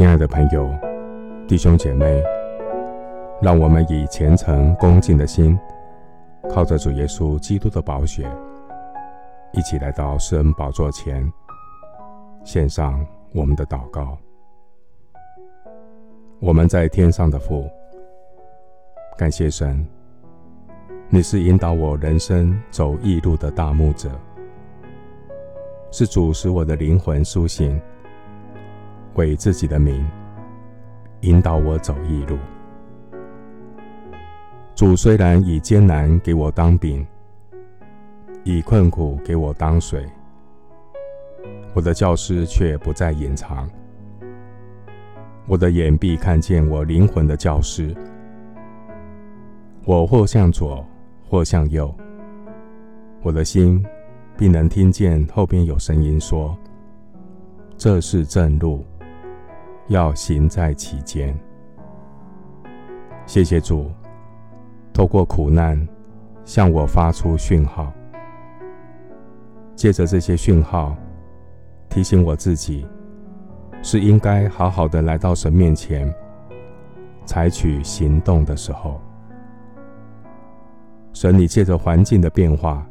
亲爱的朋友、弟兄姐妹，让我们以虔诚恭敬的心，靠着主耶稣基督的宝血，一起来到施恩宝座前，献上我们的祷告。我们在天上的父，感谢神，你是引导我人生走义路的大牧者，是主使我的灵魂苏醒。为自己的名引导我走义路。主虽然以艰难给我当饼，以困苦给我当水，我的教师却不再隐藏。我的眼必看见我灵魂的教师。我或向左，或向右，我的心必能听见后边有声音说：“这是正路。”要行在其间。谢谢主，透过苦难向我发出讯号，借着这些讯号提醒我自己，是应该好好的来到神面前，采取行动的时候。神，你借着环境的变化，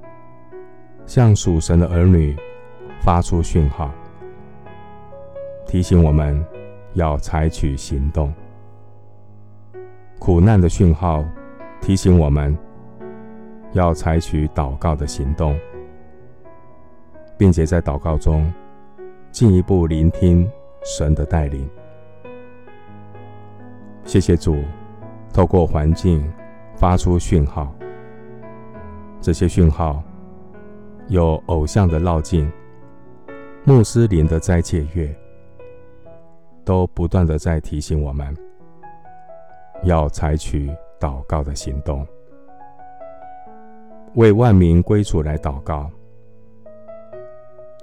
向属神的儿女发出讯号，提醒我们。要采取行动，苦难的讯号提醒我们要采取祷告的行动，并且在祷告中进一步聆听神的带领。谢谢主，透过环境发出讯号，这些讯号有偶像的绕境、穆斯林的斋戒月。都不断的在提醒我们，要采取祷告的行动，为万民归主来祷告。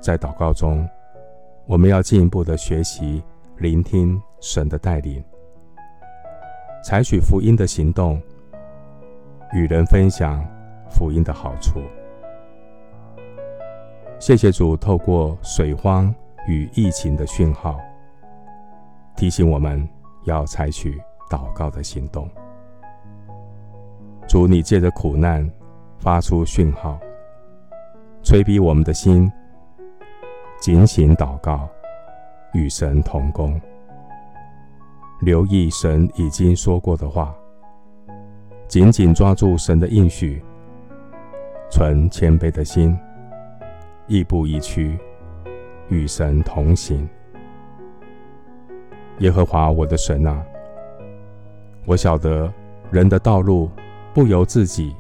在祷告中，我们要进一步的学习聆听神的带领，采取福音的行动，与人分享福音的好处。谢谢主，透过水荒与疫情的讯号。提醒我们要采取祷告的行动。主，你借着苦难发出讯号，催逼我们的心警醒祷告，与神同工，留意神已经说过的话，紧紧抓住神的应许，存谦卑的心，亦步亦趋，与神同行。耶和华我的神啊，我晓得人的道路不由自己，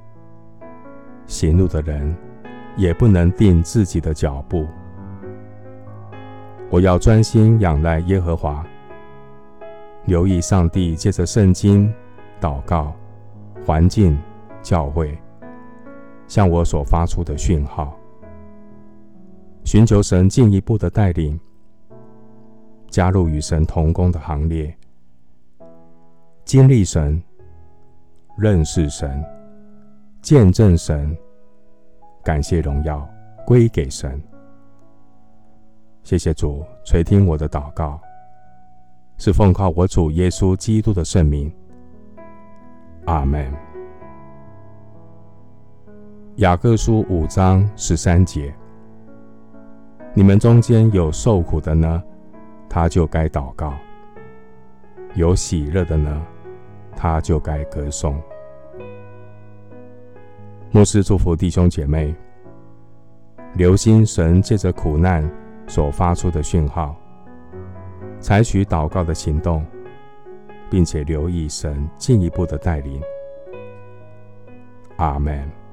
行路的人也不能定自己的脚步。我要专心仰赖耶和华，留意上帝借着圣经、祷告、环境、教会向我所发出的讯号，寻求神进一步的带领。加入与神同工的行列，经历神、认识神、见证神，感谢荣耀归给神。谢谢主垂听我的祷告，是奉靠我主耶稣基督的圣名。阿门。雅各书五章十三节：你们中间有受苦的呢？他就该祷告，有喜乐的呢，他就该歌颂。牧师祝福弟兄姐妹，留心神借着苦难所发出的讯号，采取祷告的行动，并且留意神进一步的带领。阿门。